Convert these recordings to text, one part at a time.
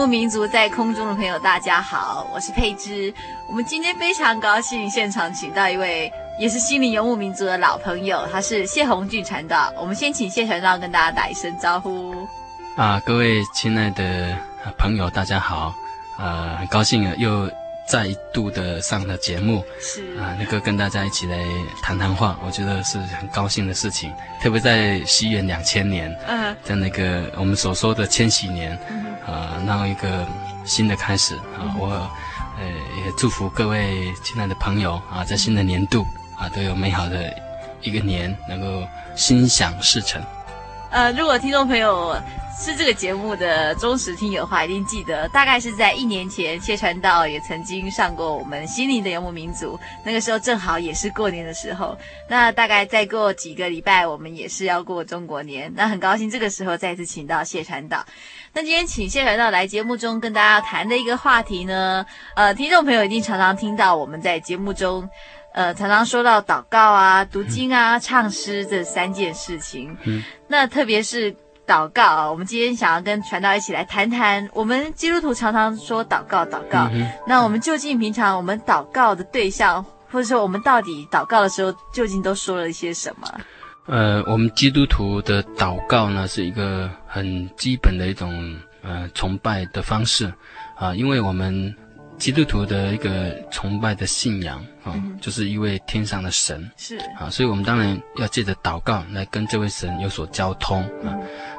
牧民族在空中的朋友，大家好，我是佩芝。我们今天非常高兴，现场请到一位也是心灵游牧民族的老朋友，他是谢宏俊传道。我们先请谢传道跟大家打一声招呼。啊，各位亲爱的朋友，大家好。呃，很高兴又。再一度的上了节目。是。啊，能够跟大家一起来谈谈话，我觉得是很高兴的事情。特别在西元两千年，嗯，在那个我们所说的千禧年，啊，那一个新的开始啊，我呃也祝福各位亲爱的朋友啊，在新的年度啊都有美好的一个年，能够心想事成。呃，如果听众朋友。是这个节目的忠实听友的话，一定记得，大概是在一年前，谢传道也曾经上过我们心灵的游牧民族，那个时候正好也是过年的时候。那大概再过几个礼拜，我们也是要过中国年。那很高兴这个时候再次请到谢传道。那今天请谢传道来节目中跟大家谈的一个话题呢，呃，听众朋友一定常常听到我们在节目中，呃，常常说到祷告啊、读经啊、唱诗这三件事情。嗯，那特别是。祷告啊，我们今天想要跟传道一起来谈谈。我们基督徒常常说祷告，祷告。嗯、那我们究竟平常我们祷告的对象，或者说我们到底祷告的时候，究竟都说了一些什么？呃，我们基督徒的祷告呢，是一个很基本的一种呃崇拜的方式啊、呃，因为我们基督徒的一个崇拜的信仰啊、就是一位天上的神。是。啊、呃，所以我们当然要借着祷告来跟这位神有所交通啊。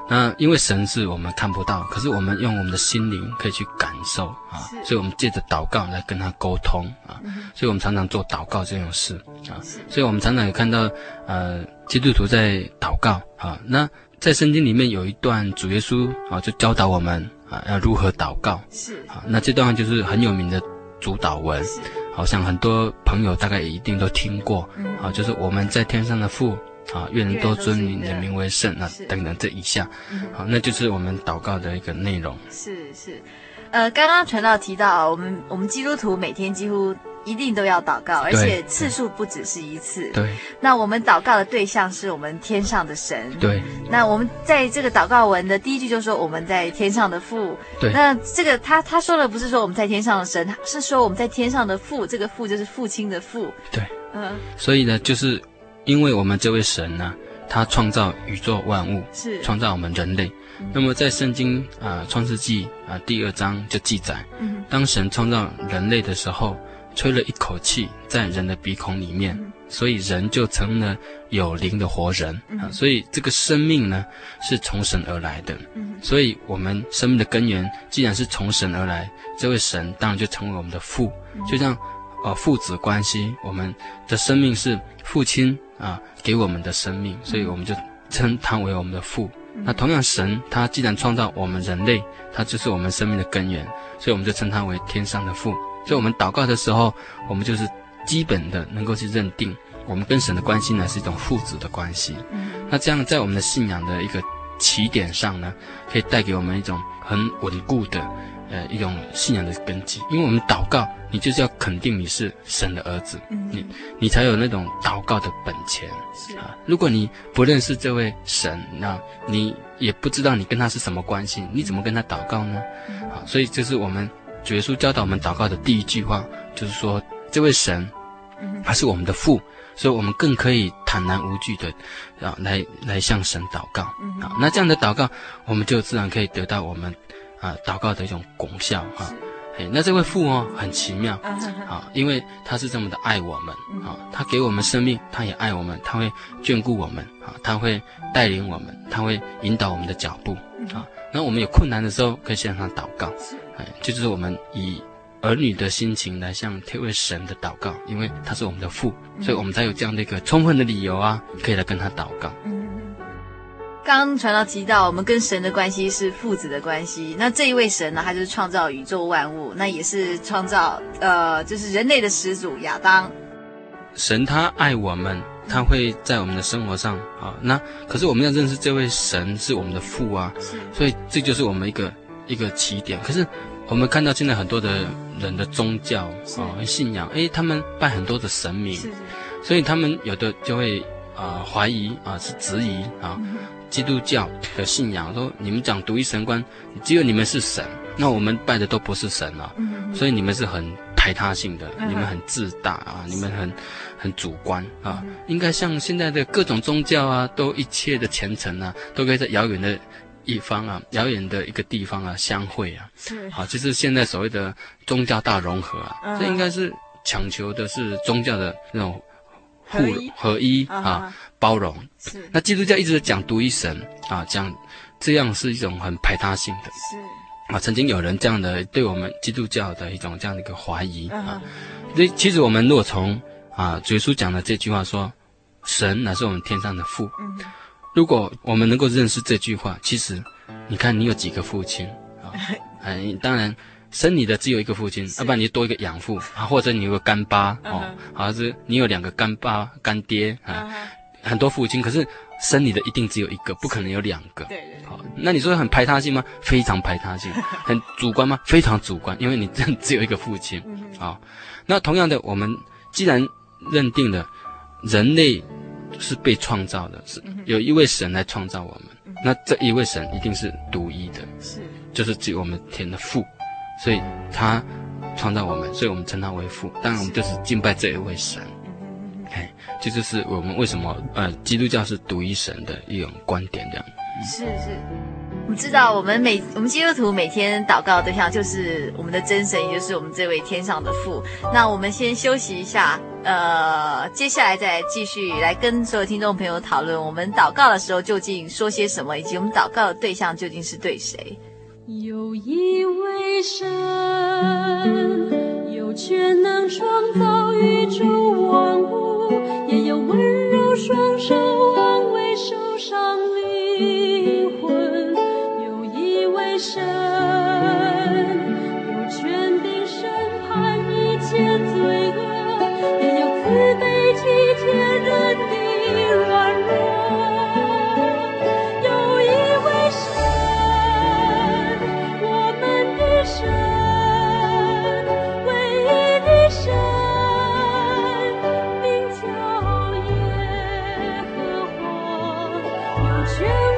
那因为神是我们看不到，可是我们用我们的心灵可以去感受啊，所以我们借着祷告来跟他沟通啊，所以我们常常做祷告这种事啊，所以我们常常有看到呃基督徒在祷告啊。那在圣经里面有一段主耶稣啊就教导我们啊要如何祷告。是。啊，那这段就是很有名的主祷文，好像很多朋友大概也一定都听过啊，就是我们在天上的父。啊，愿人都尊你的名为圣，啊等等这一项，好，那就是我们祷告的一个内容。是是，呃，刚刚传道提到，我们我们基督徒每天几乎一定都要祷告，而且次数不只是一次。对。那我们祷告的对象是我们天上的神。对。那我们在这个祷告文的第一句就说我们在天上的父。对。那这个他他说的不是说我们在天上的神，是说我们在天上的父，这个父就是父亲的父。对。嗯。所以呢，就是。因为我们这位神呢，他创造宇宙万物，是创造我们人类。嗯、那么在圣经啊、呃、创世纪啊、呃、第二章就记载，嗯，当神创造人类的时候，吹了一口气在人的鼻孔里面，嗯、所以人就成了有灵的活人啊。所以这个生命呢是从神而来的。嗯，所以我们生命的根源既然是从神而来，这位神当然就成为我们的父，嗯、就像。呃，父子关系，我们的生命是父亲啊给我们的生命，所以我们就称他为我们的父。那同样，神他既然创造我们人类，他就是我们生命的根源，所以我们就称他为天上的父。所以，我们祷告的时候，我们就是基本的能够去认定，我们跟神的关系呢是一种父子的关系。那这样，在我们的信仰的一个起点上呢，可以带给我们一种很稳固的，呃，一种信仰的根基。因为我们祷告，你就是要肯定你是神的儿子，嗯、你你才有那种祷告的本钱是啊。如果你不认识这位神，那你也不知道你跟他是什么关系，你怎么跟他祷告呢？嗯、啊，所以这是我们主耶稣教导我们祷告的第一句话，就是说这位神，他是我们的父。所以我们更可以坦然无惧的，啊，来来向神祷告，啊，那这样的祷告，我们就自然可以得到我们，啊，祷告的一种功效，啊，哎，那这位父哦，很奇妙，啊，因为他是这么的爱我们，啊，他给我们生命，他也爱我们，他会眷顾我们，啊，他会带领我们，他会引导我们的脚步，啊，那我们有困难的时候，可以向他祷告，哎，就是我们以。儿女的心情来向这位神的祷告，因为他是我们的父，所以我们才有这样的一个充分的理由啊，可以来跟他祷告。刚，刚传道提到，我们跟神的关系是父子的关系。那这一位神呢，他就是创造宇宙万物，那也是创造呃，就是人类的始祖亚当。神他爱我们，他会在我们的生活上啊。那可是我们要认识这位神是我们的父啊，是所以这就是我们一个一个起点。可是。我们看到现在很多的人的宗教啊、哦、信仰，诶，他们拜很多的神明，所以他们有的就会啊、呃、怀疑啊、呃、是质疑啊、嗯、基督教的信仰，说你们讲独一神观，只有你们是神，那我们拜的都不是神啊，嗯、所以你们是很排他性的，嗯、你们很自大啊，你们很很主观啊，嗯、应该像现在的各种宗教啊，都一切的虔诚啊，都可以在遥远的。一方啊，遥远的一个地方啊，相会啊，是好，就是现在所谓的宗教大融合啊，这、uh. 应该是强求的是宗教的那种互合一，啊，uh. 包容。是，那基督教一直讲独一神啊，讲这样是一种很排他性的。是啊，曾经有人这样的对我们基督教的一种这样的一个怀疑啊。所以、uh. 其实我们若从啊，主耶稣讲的这句话说，神乃是我们天上的父。嗯、uh。如果我们能够认识这句话，其实，你看你有几个父亲啊？哎，当然生你的只有一个父亲，要不然你多一个养父啊，或者你有个干爸哦，好像是你有两个干爸干爹啊，很多父亲，可是生你的一定只有一个，不可能有两个。对对。好，那你说很排他性吗？非常排他性。很主观吗？非常主观，因为你真只有一个父亲。好，那同样的，我们既然认定了人类。是被创造的，是有一位神来创造我们。那这一位神一定是独一的，是就是只有我们天的父，所以他创造我们，所以我们称他为父。当然，我们就是敬拜这一位神。哎是，这就是我们为什么呃，基督教是独一神的一种观点这样。是是，我们知道，我们每我们基督徒每天祷告的对象就是我们的真神，也就是我们这位天上的父。那我们先休息一下。呃，接下来再继续来跟所有听众朋友讨论，我们祷告的时候究竟说些什么，以及我们祷告的对象究竟是对谁？有一位神，有全能创造宇宙万物，也有温柔双手安慰受伤灵魂。有一位神。you.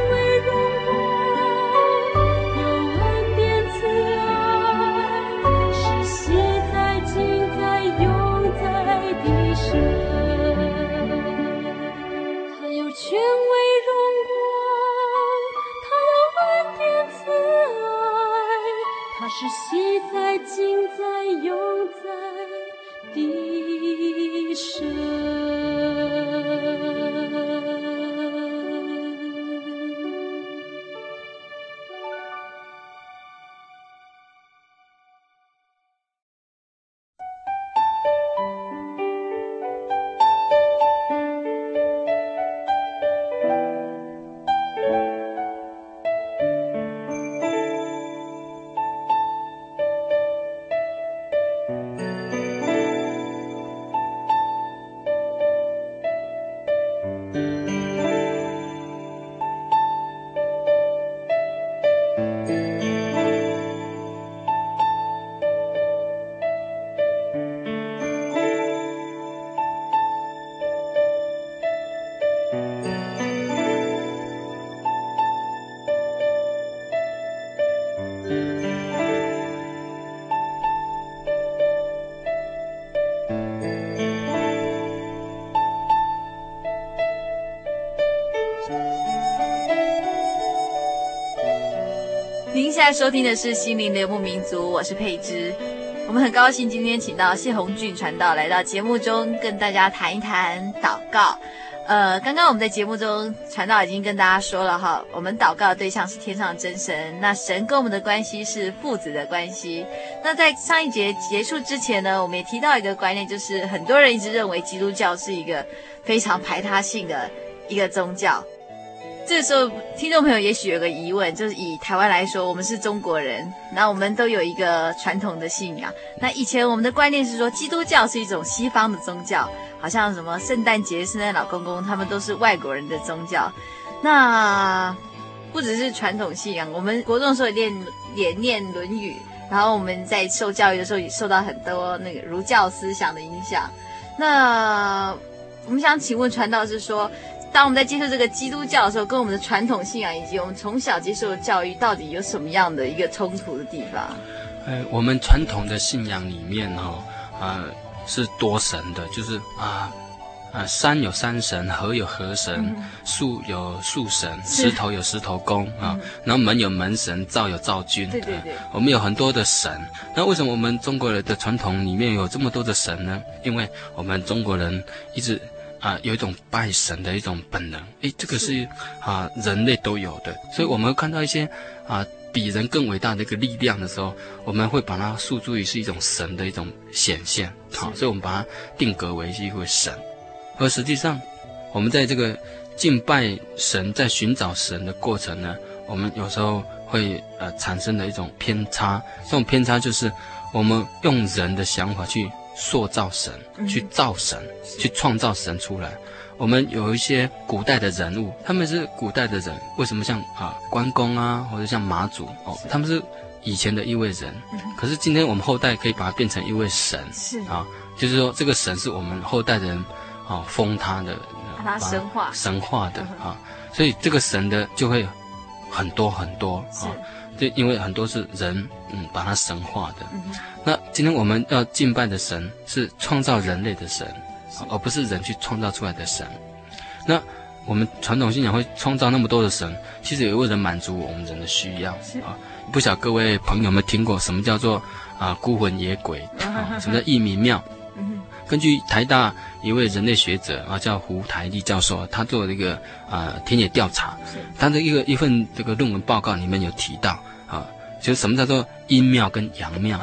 收听的是《心灵的牧民族》，我是佩芝。我们很高兴今天请到谢鸿俊传道来到节目中，跟大家谈一谈祷告。呃，刚刚我们在节目中传道已经跟大家说了哈，我们祷告的对象是天上真神，那神跟我们的关系是父子的关系。那在上一节结束之前呢，我们也提到一个观念，就是很多人一直认为基督教是一个非常排他性的一个宗教。这时候，听众朋友也许有个疑问，就是以台湾来说，我们是中国人，那我们都有一个传统的信仰。那以前我们的观念是说，基督教是一种西方的宗教，好像什么圣诞节、圣诞老公公，他们都是外国人的宗教。那不只是传统信仰，我们国中的时候也念也念《论语》，然后我们在受教育的时候也受到很多那个儒教思想的影响。那我们想请问传道是说，当我们在接受这个基督教的时候，跟我们的传统信仰以及我们从小接受的教育，到底有什么样的一个冲突的地方？呃，我们传统的信仰里面哈、哦，呃，是多神的，就是啊，啊，山有山神，河有河神，嗯、树有树神，石头有石头公啊，然后门有门神，灶有灶君。对对对、呃，我们有很多的神。那为什么我们中国人的传统里面有这么多的神呢？因为我们中国人一直。啊，有一种拜神的一种本能，诶，这个是。啊，人类都有的，所以我们看到一些啊比人更伟大的一个力量的时候，我们会把它诉诸于是一种神的一种显现，好，所以我们把它定格为是一位神，而实际上，我们在这个敬拜神、在寻找神的过程呢，我们有时候会呃产生的一种偏差，这种偏差就是我们用人的想法去。塑造神，去造神，嗯、去创造神出来。我们有一些古代的人物，他们是古代的人，为什么像啊关公啊，或者像马祖哦，他们是以前的一位人。嗯、可是今天我们后代可以把它变成一位神，是。啊，就是说这个神是我们后代的人啊封他的，把他神化。神化的啊，所以这个神的就会很多很多啊。就因为很多是人，嗯，把它神化的。嗯、那今天我们要敬拜的神是创造人类的神，而不是人去创造出来的神。那我们传统信仰会创造那么多的神，其实也为了满足我们人的需要啊。不晓各位朋友有没有听过什么叫做啊孤魂野鬼？啊、什么叫义民庙？根据台大一位人类学者啊，叫胡台立教授，他做了一个啊田野调查，他的一个一份这个论文报告里面有提到。啊，就是什么叫做阴庙跟阳庙？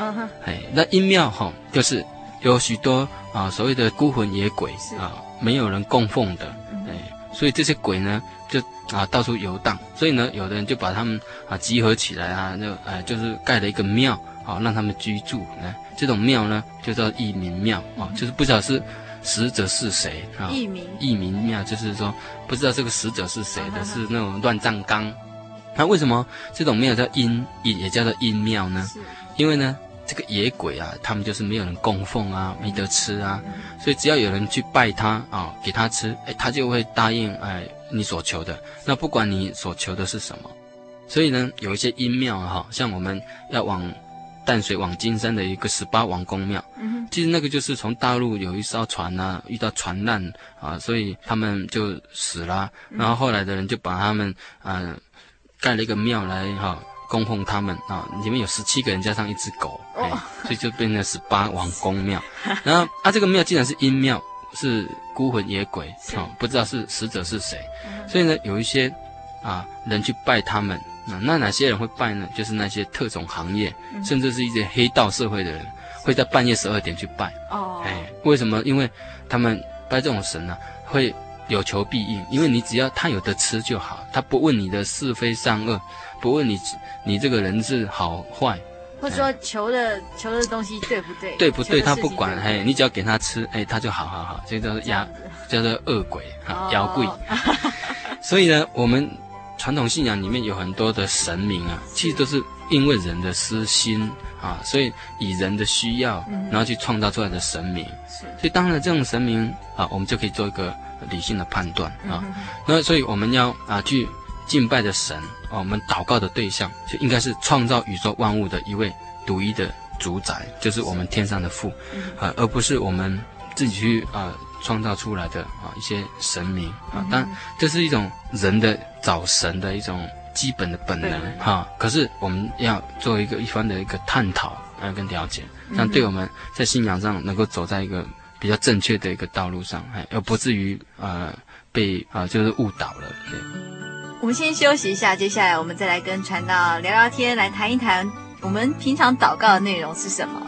哎、uh，huh. 那阴庙哈，就是有许多啊所谓的孤魂野鬼啊，没有人供奉的，哎、uh，huh. 所以这些鬼呢就啊到处游荡，所以呢有的人就把他们啊集合起来啊，就哎就是盖了一个庙啊，让他们居住。哎，这种庙呢就叫义民庙啊，uh. 就是不知道是死者是谁啊。义民义民庙就是说不知道这个死者是谁的，uh. 是那种乱葬岗。那为什么这种庙叫阴也也叫做阴庙呢？是因为呢，这个野鬼啊，他们就是没有人供奉啊，没得吃啊，嗯、所以只要有人去拜他啊、哦，给他吃，哎，他就会答应哎你所求的。那不管你所求的是什么，所以呢，有一些阴庙哈，像我们要往淡水往金山的一个十八王公庙，其实那个就是从大陆有一艘船啊，遇到船难啊，所以他们就死了，然后后来的人就把他们嗯。盖了一个庙来哈、哦、供奉他们啊、哦，里面有十七个人加上一只狗，哎，所以就变成十八王公庙。然后啊，这个庙竟然是阴庙，是孤魂野鬼啊、哦，不知道是死者是谁，所以呢，有一些啊人去拜他们。那那哪些人会拜呢？就是那些特种行业，甚至是一些黑道社会的人，会在半夜十二点去拜。哦，哎，为什么？因为他们拜这种神呢、啊，会。有求必应，因为你只要他有的吃就好，他不问你的是非善恶，不问你你这个人是好坏，或者说求的求的东西对不对？对不对？他不管，嘿，你只要给他吃，哎，他就好好好，这叫做压，叫做恶鬼哈，妖怪。所以呢，我们传统信仰里面有很多的神明啊，其实都是因为人的私心啊，所以以人的需要，然后去创造出来的神明。所以当然这种神明啊，我们就可以做一个。理性的判断啊，那所以我们要啊去敬拜的神啊，我们祷告的对象就应该是创造宇宙万物的一位独一的主宰，就是我们天上的父啊，而不是我们自己去啊创造出来的啊一些神明啊。当然，这是一种人的找神的一种基本的本能哈。可是我们要做一个一番的一个探讨啊跟了解，这样对我们在信仰上能够走在一个比较正确的一个道路上，哎，而不至于呃被啊、呃、就是误导了。对。我们先休息一下，接下来我们再来跟传道聊聊天，来谈一谈我们平常祷告的内容是什么。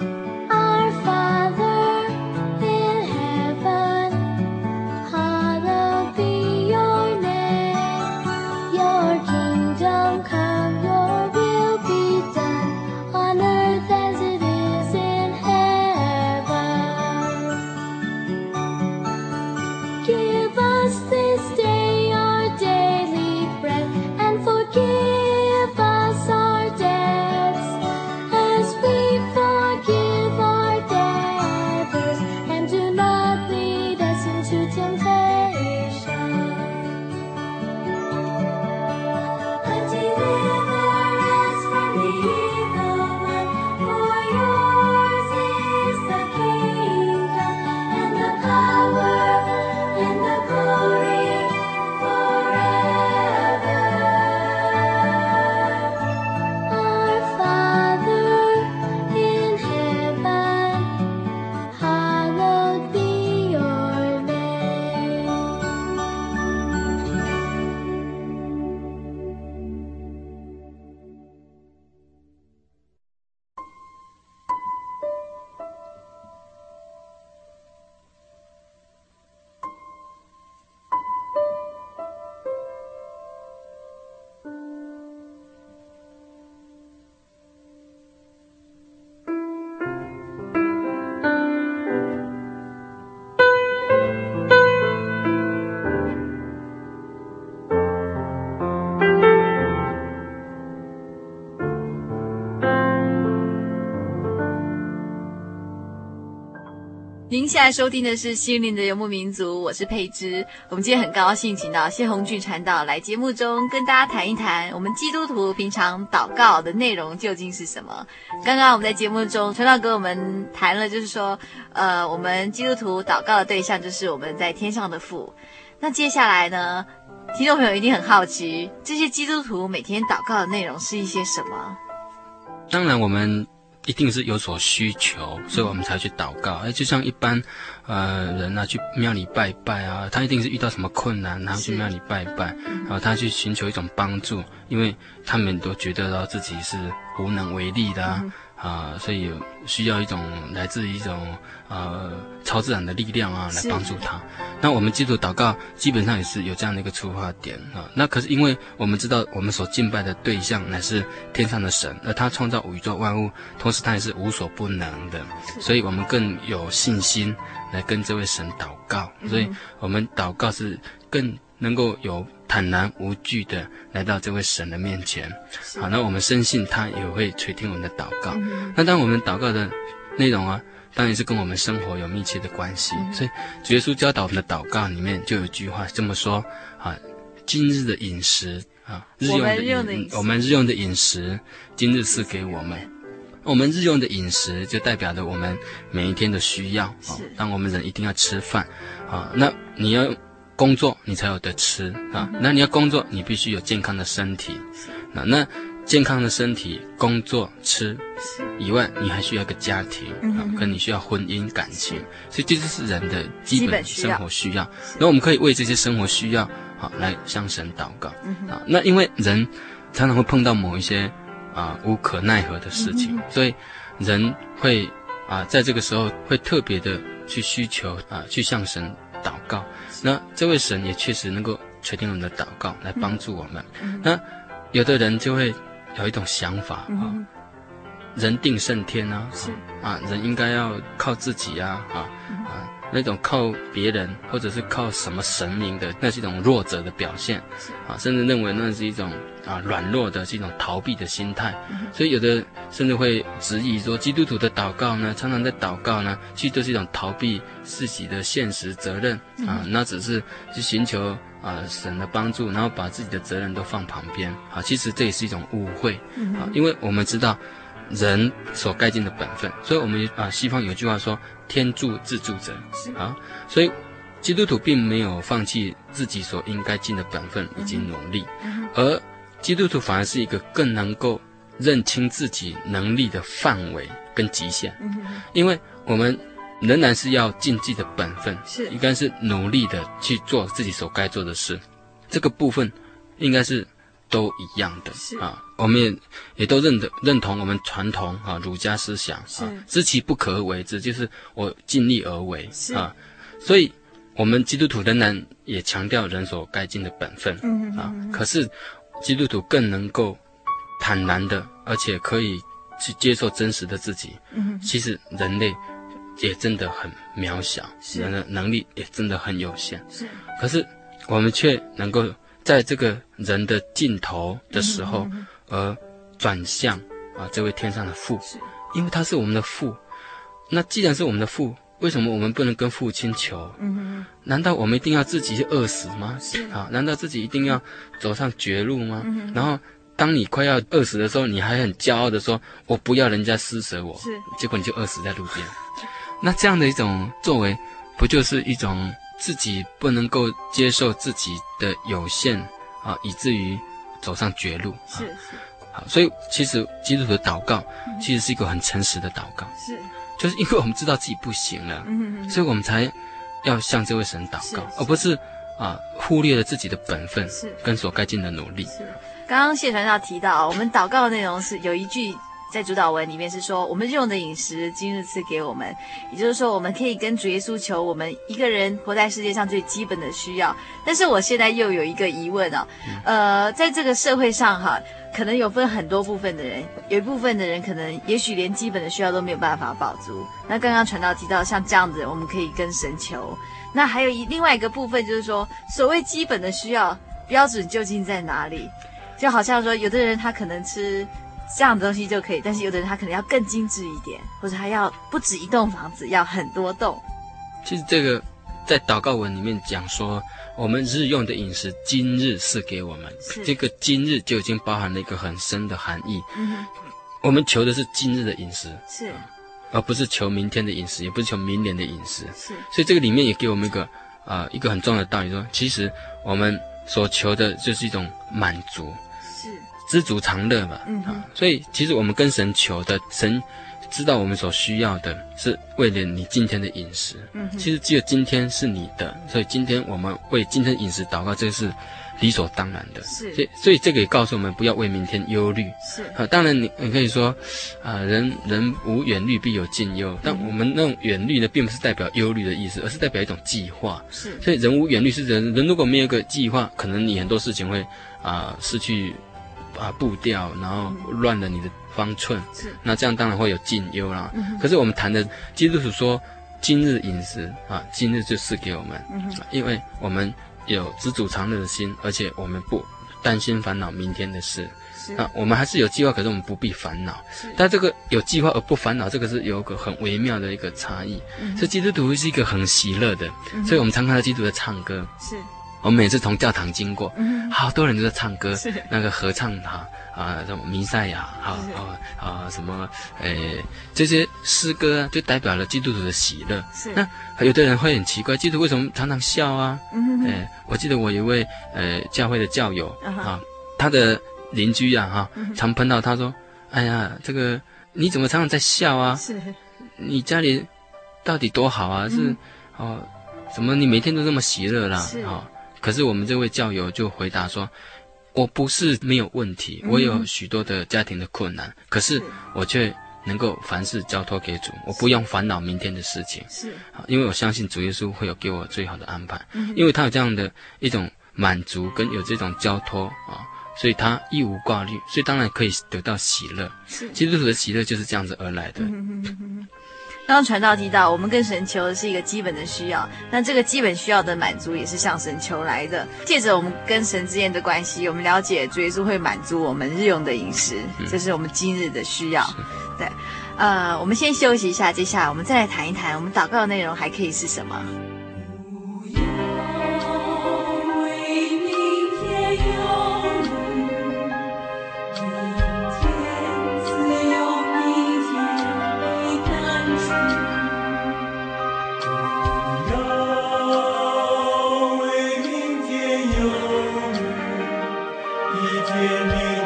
您现在收听的是《心灵的游牧民族》，我是佩芝。我们今天很高兴请到谢宏俊传道来节目中跟大家谈一谈我们基督徒平常祷告的内容究竟是什么。刚刚我们在节目中，传道跟我们谈了，就是说，呃，我们基督徒祷告的对象就是我们在天上的父。那接下来呢，听众朋友一定很好奇，这些基督徒每天祷告的内容是一些什么？当然，我们。一定是有所需求，所以我们才去祷告。哎，就像一般，呃，人啊，去庙里拜拜啊，他一定是遇到什么困难，然后去庙里拜拜，然后他去寻求一种帮助，因为他们都觉得到自己是无能为力的啊。嗯啊、呃，所以需要一种来自一种呃超自然的力量啊，来帮助他。那我们基督祷告基本上也是有这样的一个出发点啊。那可是因为我们知道我们所敬拜的对象乃是天上的神，而他创造宇宙万物，同时他也是无所不能的，所以我们更有信心来跟这位神祷告。所以我们祷告是更能够有。坦然无惧的来到这位神的面前，好，那我们深信他也会垂听我们的祷告。嗯、那当我们祷告的内容啊，当然是跟我们生活有密切的关系。嗯、所以主耶稣教导我们的祷告里面就有一句话这么说：啊，今日的饮食啊，日用的饮，我们日用的饮食，今日赐给我们。我们日用的饮食就代表着我们每一天的需要啊。当我们人一定要吃饭啊，那你要。工作你才有得吃啊，那你要工作，你必须有健康的身体，那那健康的身体、工作、吃以外，你还需要一个家庭啊，跟你需要婚姻感情，所以这就是人的基本生活需要。那我们可以为这些生活需要好来向神祷告啊。那因为人常常会碰到某一些啊无可奈何的事情，所以人会啊在这个时候会特别的去需求啊去向神祷告。那这位神也确实能够垂听我们的祷告，来帮助我们。嗯、那有的人就会有一种想法啊、嗯哦，人定胜天啊，啊，人应该要靠自己啊，啊啊，那种靠别人或者是靠什么神明的，那是一种弱者的表现，啊，甚至认为那是一种啊软弱的，是一种逃避的心态。嗯、所以有的甚至会质疑说，基督徒的祷告呢，常常在祷告呢，其实都是一种逃避自己的现实责任啊，那只是去寻求啊神的帮助，然后把自己的责任都放旁边啊。其实这也是一种误会啊，因为我们知道人所该尽的本分，所以我们啊西方有句话说“天助自助者”啊，所以基督徒并没有放弃自己所应该尽的本分以及努力，而基督徒反而是一个更能够认清自己能力的范围跟极限，因为我们仍然是要尽自己的本分，是应该是努力的去做自己所该做的事，这个部分应该是都一样的啊。我们也也都认得认同我们传统啊儒家思想是啊，知其不可而为之，就是我尽力而为是啊。所以，我们基督徒仍然也强调人所该尽的本分啊。可是，基督徒更能够坦然的，而且可以去接受真实的自己。嗯其实人类也真的很渺小，人的能力也真的很有限。是可是我们却能够在这个人的尽头的时候，嗯而转向啊这位天上的父，因为他是我们的父。那既然是我们的父，为什么我们不能跟父亲求？嗯哼难道我们一定要自己去饿死吗？是啊，难道自己一定要走上绝路吗？然后，当你快要饿死的时候，你还很骄傲的说：“我不要人家施舍我。”是结果你就饿死在路边。那这样的一种作为，不就是一种自己不能够接受自己的有限啊，以至于走上绝路？啊是是好，所以其实基督徒的祷告，其实是一个很诚实的祷告，是就是因为我们知道自己不行了。所以我们才要向这位神祷告，而不是啊忽略了自己的本分跟所该尽的努力。刚刚谢传道提到，我们祷告的内容是有一句在主导文里面是说，我们日用的饮食今日赐给我们，也就是说，我们可以跟主耶稣求我们一个人活在世界上最基本的需要。但是我现在又有一个疑问啊，呃，在这个社会上哈，可能有分很多部分的人，有一部分的人可能也许连基本的需要都没有办法保足。那刚刚传道提到，像这样子，我们可以跟神求。那还有一另外一个部分就是说，所谓基本的需要标准究竟在哪里？就好像说，有的人他可能吃这样的东西就可以，但是有的人他可能要更精致一点，或者他要不止一栋房子，要很多栋。其实这个在祷告文里面讲说，我们日用的饮食今日赐给我们是，这个今日就已经包含了一个很深的含义。嗯，我们求的是今日的饮食，是而不是求明天的饮食，也不是求明年的饮食。是所以这个里面也给我们一个啊、呃、一个很重要的道理说，其实我们所求的就是一种满足。是，知足常乐嘛，嗯啊，所以其实我们跟神求的，神知道我们所需要的是为了你今天的饮食，嗯，其实只有今天是你的，所以今天我们为今天饮食祷告，这是理所当然的。是。所以所以这个也告诉我们不要为明天忧虑。是。啊，当然你你可以说，啊，人人无远虑必有近忧，但我们那种远虑呢，并不是代表忧虑的意思，而是代表一种计划。是。所以人无远虑是人人如果没有一个计划，可能你很多事情会啊、失去啊步调，然后乱了你的方寸。是，那这样当然会有近忧啦。嗯可是我们谈的基督徒说，今日饮食啊，今日就是给我们，因为我们有知足常乐的心，而且我们不担心烦恼明天的事。是啊，我们还是有计划，可是我们不必烦恼。但这个有计划而不烦恼，这个是有个很微妙的一个差异。嗯所以基督徒是一个很喜乐的，嗯所以我们常看到基督徒在唱歌。是我们每次从教堂经过，嗯好多人都在唱歌是，那个合唱哈啊，什么弥赛亚，哈啊啊什么，诶，这些诗歌啊，就代表了基督徒的喜乐。是那有的人会很奇怪，基督徒为什么常常笑啊？诶，我记得我有一位呃教会的教友嗯啊，他的邻居啊哈常碰到他说，哎呀，这个你怎么常常在笑啊？是你家里到底多好啊？是嗯哦，怎么你每天都这么喜乐啦？是哦，可是我们这位教友就回答说：“我不是没有问题，嗯。我有许多的家庭的困难，可是是。我却能够凡事交托给主，我不用烦恼明天的事情。是。啊，因为我相信主耶稣会有给我最好的安排，嗯因为他有这样的一种满足跟有这种交托啊，所以他一无挂虑，所以当然可以得到喜乐。是。基督徒的喜乐就是这样子而来的。刚刚传道提到，我们跟神求的是一个基本的需要，那这个基本需要的满足也是向神求来的。借着我们跟神之间的关系，我们了解主耶稣会满足我们日用的饮食，这是我们今日的需要。对，呃，我们先休息一下，接下来我们再来谈一谈，我们祷告的内容还可以是什么？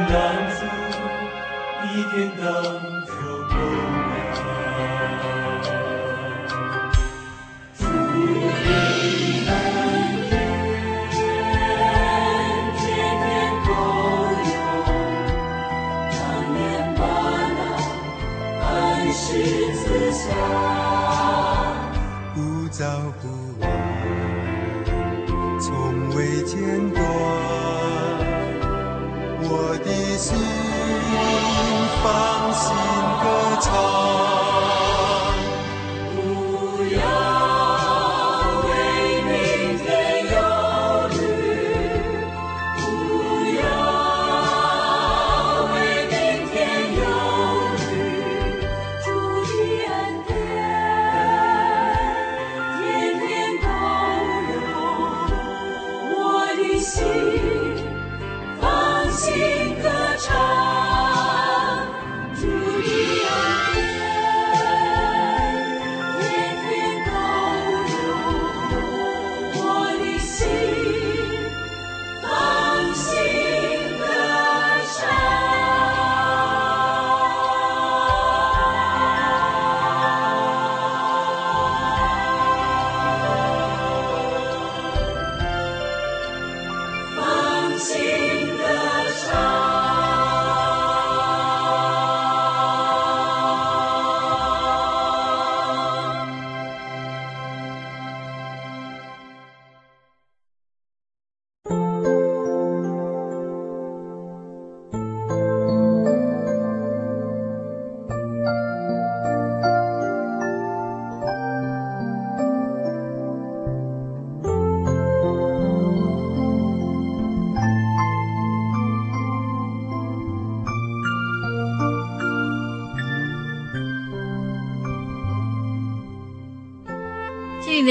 等子，一天等子。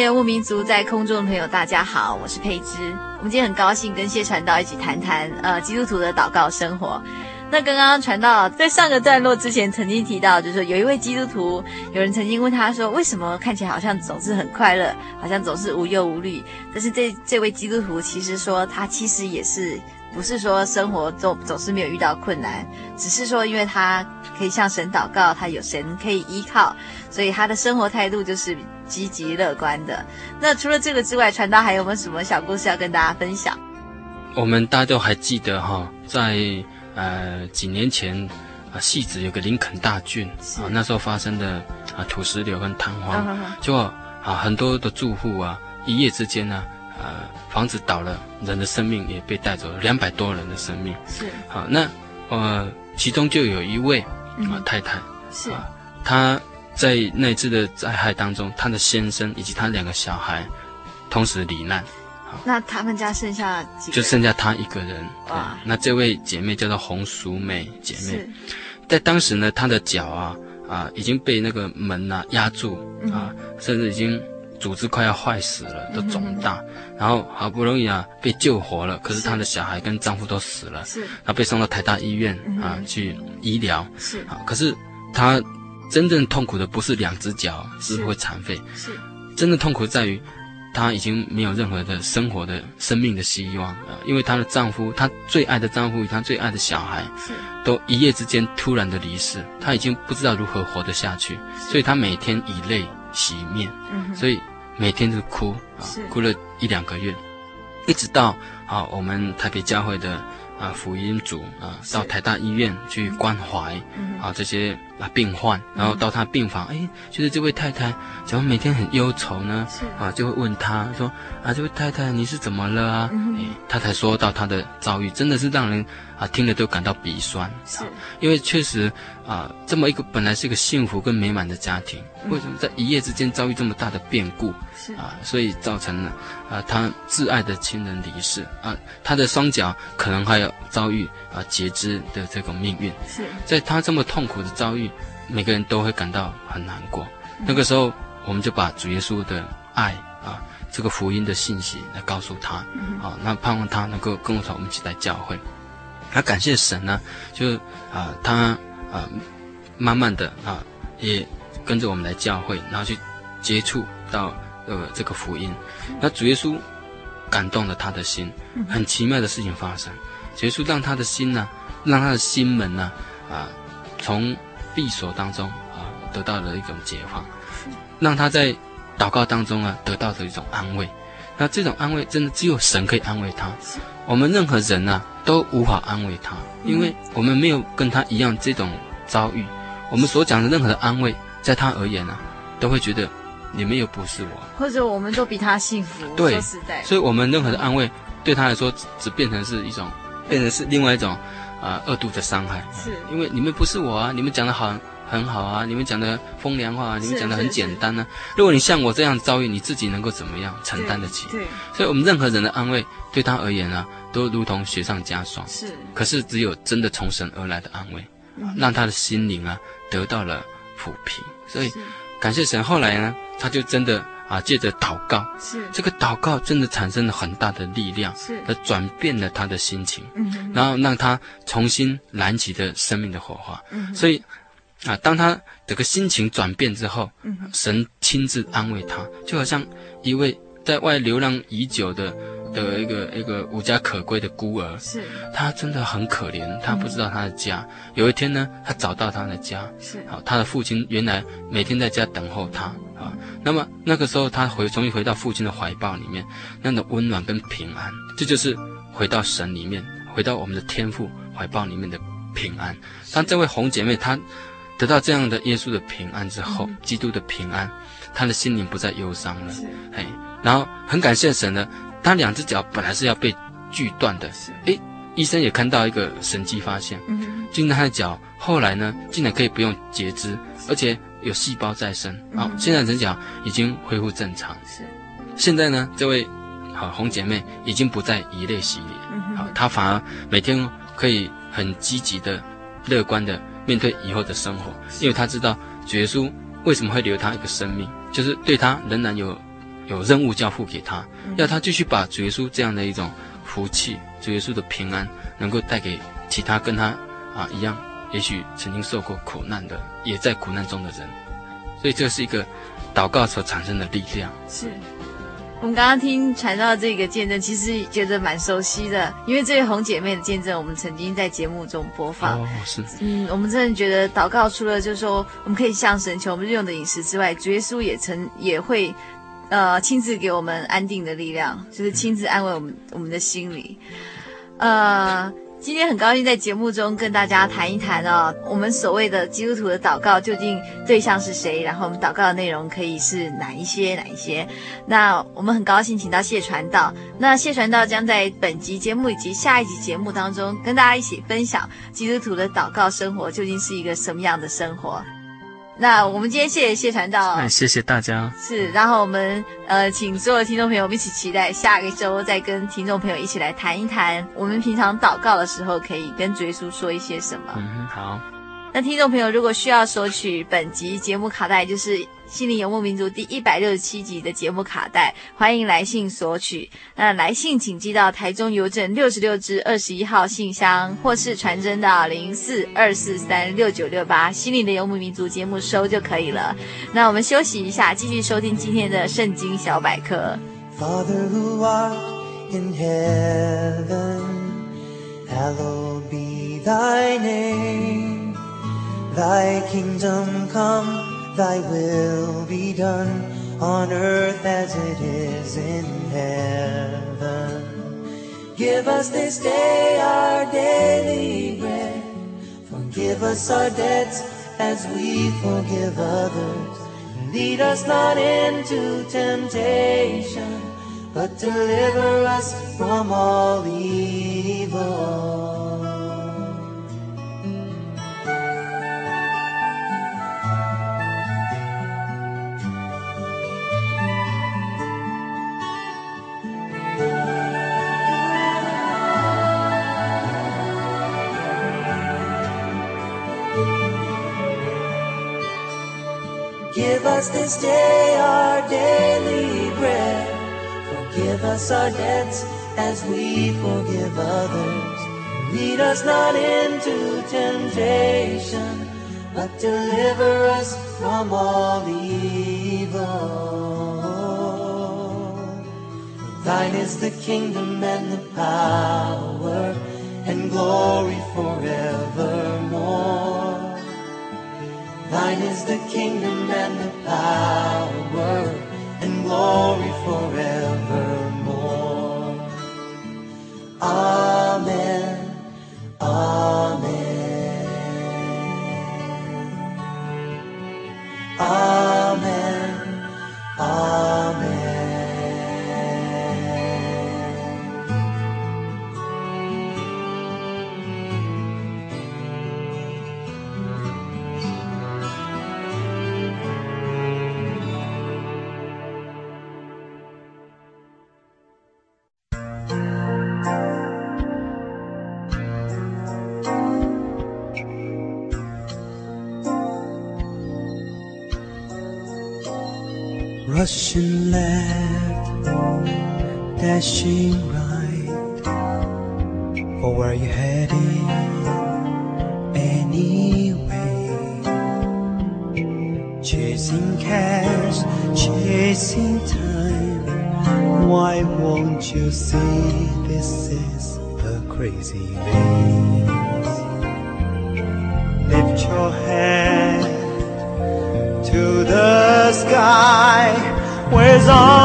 游牧民族在空中的朋友，大家好，我是佩芝。我们今天很高兴跟谢传道一起谈谈呃基督徒的祷告生活。那刚刚传道在上个段落之前曾经提到，就是说有一位基督徒，有人曾经问他说，为什么看起来好像总是很快乐，好像总是无忧无虑？但是这这位基督徒其实说他其实也是。不是说生活总总是没有遇到困难，只是说因为他可以向神祷告，他有神可以依靠，所以他的生活态度就是积极乐观的。那除了这个之外，传道还有没有什么小故事要跟大家分享？我们大家都还记得哈，在呃几年前啊，汐止有个林肯大郡啊，那时候发生的啊土石流跟坍荒，就啊很多的住户啊一夜之间呢。呃，房子倒了，人的生命也被带走了，两百多人的生命。是。好，那呃，其中就有一位啊、太太，是。她、呃、在那次的灾害当中，她的先生以及她两个小孩同时罹难。那他们家剩下几个？就剩下她一个人。哇。那这位姐妹叫做红薯美姐妹，在当时呢，她的脚啊啊、呃、已经被那个门啊压住啊、呃，甚至已经。组织快要坏死了，都肿大，嗯、然后好不容易啊被救活了，可是她的小孩跟丈夫都死了，是，然后被送到台大医院、嗯、啊去医疗，是。啊，可是她真正痛苦的不是两只脚是会残废，是，是。真正痛苦在于她已经没有任何的生活的生命的希望啊，因为她的丈夫，她最爱的丈夫与她最爱的小孩，是。都一夜之间突然的离世，她已经不知道如何活得下去，所以她每天以泪洗面，嗯、所以。每天都哭啊，哭了一两个月，一直到啊，我们台北教会的啊福音组啊到台大医院去关怀啊这些啊病患，然后到他病房，哎，就是这位太太怎么每天很忧愁呢？啊，就会问他说啊，这位太太你是怎么了啊？哎，他才说到他的遭遇，真的是让人啊听了都感到鼻酸，是，因为确实啊这么一个本来是一个幸福跟美满的家庭，为什么在一夜之间遭遇这么大的变故？是啊，所以造成了啊，他挚爱的亲人离世啊，他的双脚可能还要遭遇啊截肢的这种命运。是，在他这么痛苦的遭遇，每个人都会感到很难过。嗯、那个时候，我们就把主耶稣的爱啊，这个福音的信息来告诉他，嗯、啊，那盼望他能够跟我们一起来教会。他感谢神呢，就啊，他啊，慢慢的啊，也跟着我们来教会，然后去接触到。呃，这个福音，那主耶稣感动了他的心，很奇妙的事情发生。主耶稣让他的心呢，让他的心门呢，啊，从闭锁当中啊，得到了一种解放，让他在祷告当中啊，得到的一种安慰。那这种安慰，真的只有神可以安慰他。我们任何人呢，都无法安慰他，因为我们没有跟他一样这种遭遇，我们所讲的任何的安慰，在他而言呢、啊，都会觉得你们又不是我，或者我们都比他幸福。对，所以我们任何的安慰对他来说，只变成是一种，变成是另外一种啊、呃、恶毒的伤害。是，因为你们不是我啊，你们讲的好。很好啊，你们讲的风凉话，你们讲的很简单呢、啊。如果你像我这样遭遇，你自己能够怎么样承担得起？对，所以我们任何人的安慰，对他而言啊，都如同雪上加霜。是，可是只有真的从神而来的安慰，嗯、让他的心灵啊得到了抚平。所以感谢神，后来呢，他就真的啊借着祷告，是这个祷告真的产生了很大的力量，是，而转变了他的心情，嗯，然后让他重新燃起的生命的火花。嗯，所以。啊，当他这个心情转变之后，嗯，神亲自安慰他，就好像一位在外流浪已久的的一个一个无家可归的孤儿，是，他真的很可怜，他不知道他的家。嗯、有一天呢，他找到他的家，是，好，他的父亲原来每天在家等候他，啊，那么那个时候他回终于回到父亲的怀抱里面，那种温暖跟平安，这就是回到神里面，回到我们的天父怀抱里面的平安。当这位红姐妹她。得到这样的耶稣的平安之后，嗯、基督的平安，他的心灵不再忧伤了。嘿，然后很感谢神呢，他两只脚本来是要被锯断的，诶，医生也看到一个神迹发现，嗯，就他的脚后来呢，竟然可以不用截肢，而且有细胞再生，好、嗯，现在人脚已经恢复正常。是，现在呢，这位好红姐妹已经不再以泪洗脸，好，她反而每天可以很积极的、乐观的。面对以后的生活，因为她知道主耶稣为什么会留她一个生命，就是对他仍然有有任务交付给他，要他继续把主耶稣这样的一种福气、主耶稣的平安，能够带给其他跟他啊一样，也许曾经受过苦难的，也在苦难中的人。所以这是一个祷告所产生的力量。是。我们刚刚听传到这个见证，其实觉得蛮熟悉的，因为这位红姐妹的见证，我们曾经在节目中播放。哦，是。嗯，我们真的觉得祷告除了就是说我们可以向神求我们日用的饮食之外，主耶稣也曾也会，呃，亲自给我们安定的力量，就是亲自安慰我们我们的心里，呃。今天很高兴在节目中跟大家谈一谈哦，我们所谓的基督徒的祷告究竟对象是谁？然后我们祷告的内容可以是哪一些？哪一些？那我们很高兴请到谢传道，那谢传道将在本集节目以及下一集节目当中跟大家一起分享基督徒的祷告生活究竟是一个什么样的生活。那我们今天谢谢谢传道，哎，谢谢大家。是，然后我们呃，请所有听众朋友，我们一起期待下个周再跟听众朋友一起来谈一谈，我们平常祷告的时候可以跟主耶稣说一些什么。嗯，好。那听众朋友如果需要索取本集节目卡带，就是。心灵游牧民族第一百六十七集的节目卡带，欢迎来信索取。那来信请寄到台中邮政六十六支二十一号信箱，或是传真到零四二四三六九六八，心灵的游牧民族节目收就可以了。那我们休息一下，继续收听今天的圣经小百科。Father in heaven, hello be thy name, thy kingdom come. Thy will be done on earth as it is in heaven. Give us this day our daily bread. Forgive us our debts as we forgive others. Lead us not into temptation, but deliver us from all evil. Give us this day our daily bread. Forgive us our debts as we forgive others. Lead us not into temptation, but deliver us from all evil. Thine is the kingdom and the power and glory forevermore. Thine is the kingdom and the power and glory forevermore. Amen. Rushing left, dashing right. For where you heading? Anyway, chasing cash, chasing time. Why won't you see this is the crazy race? is on.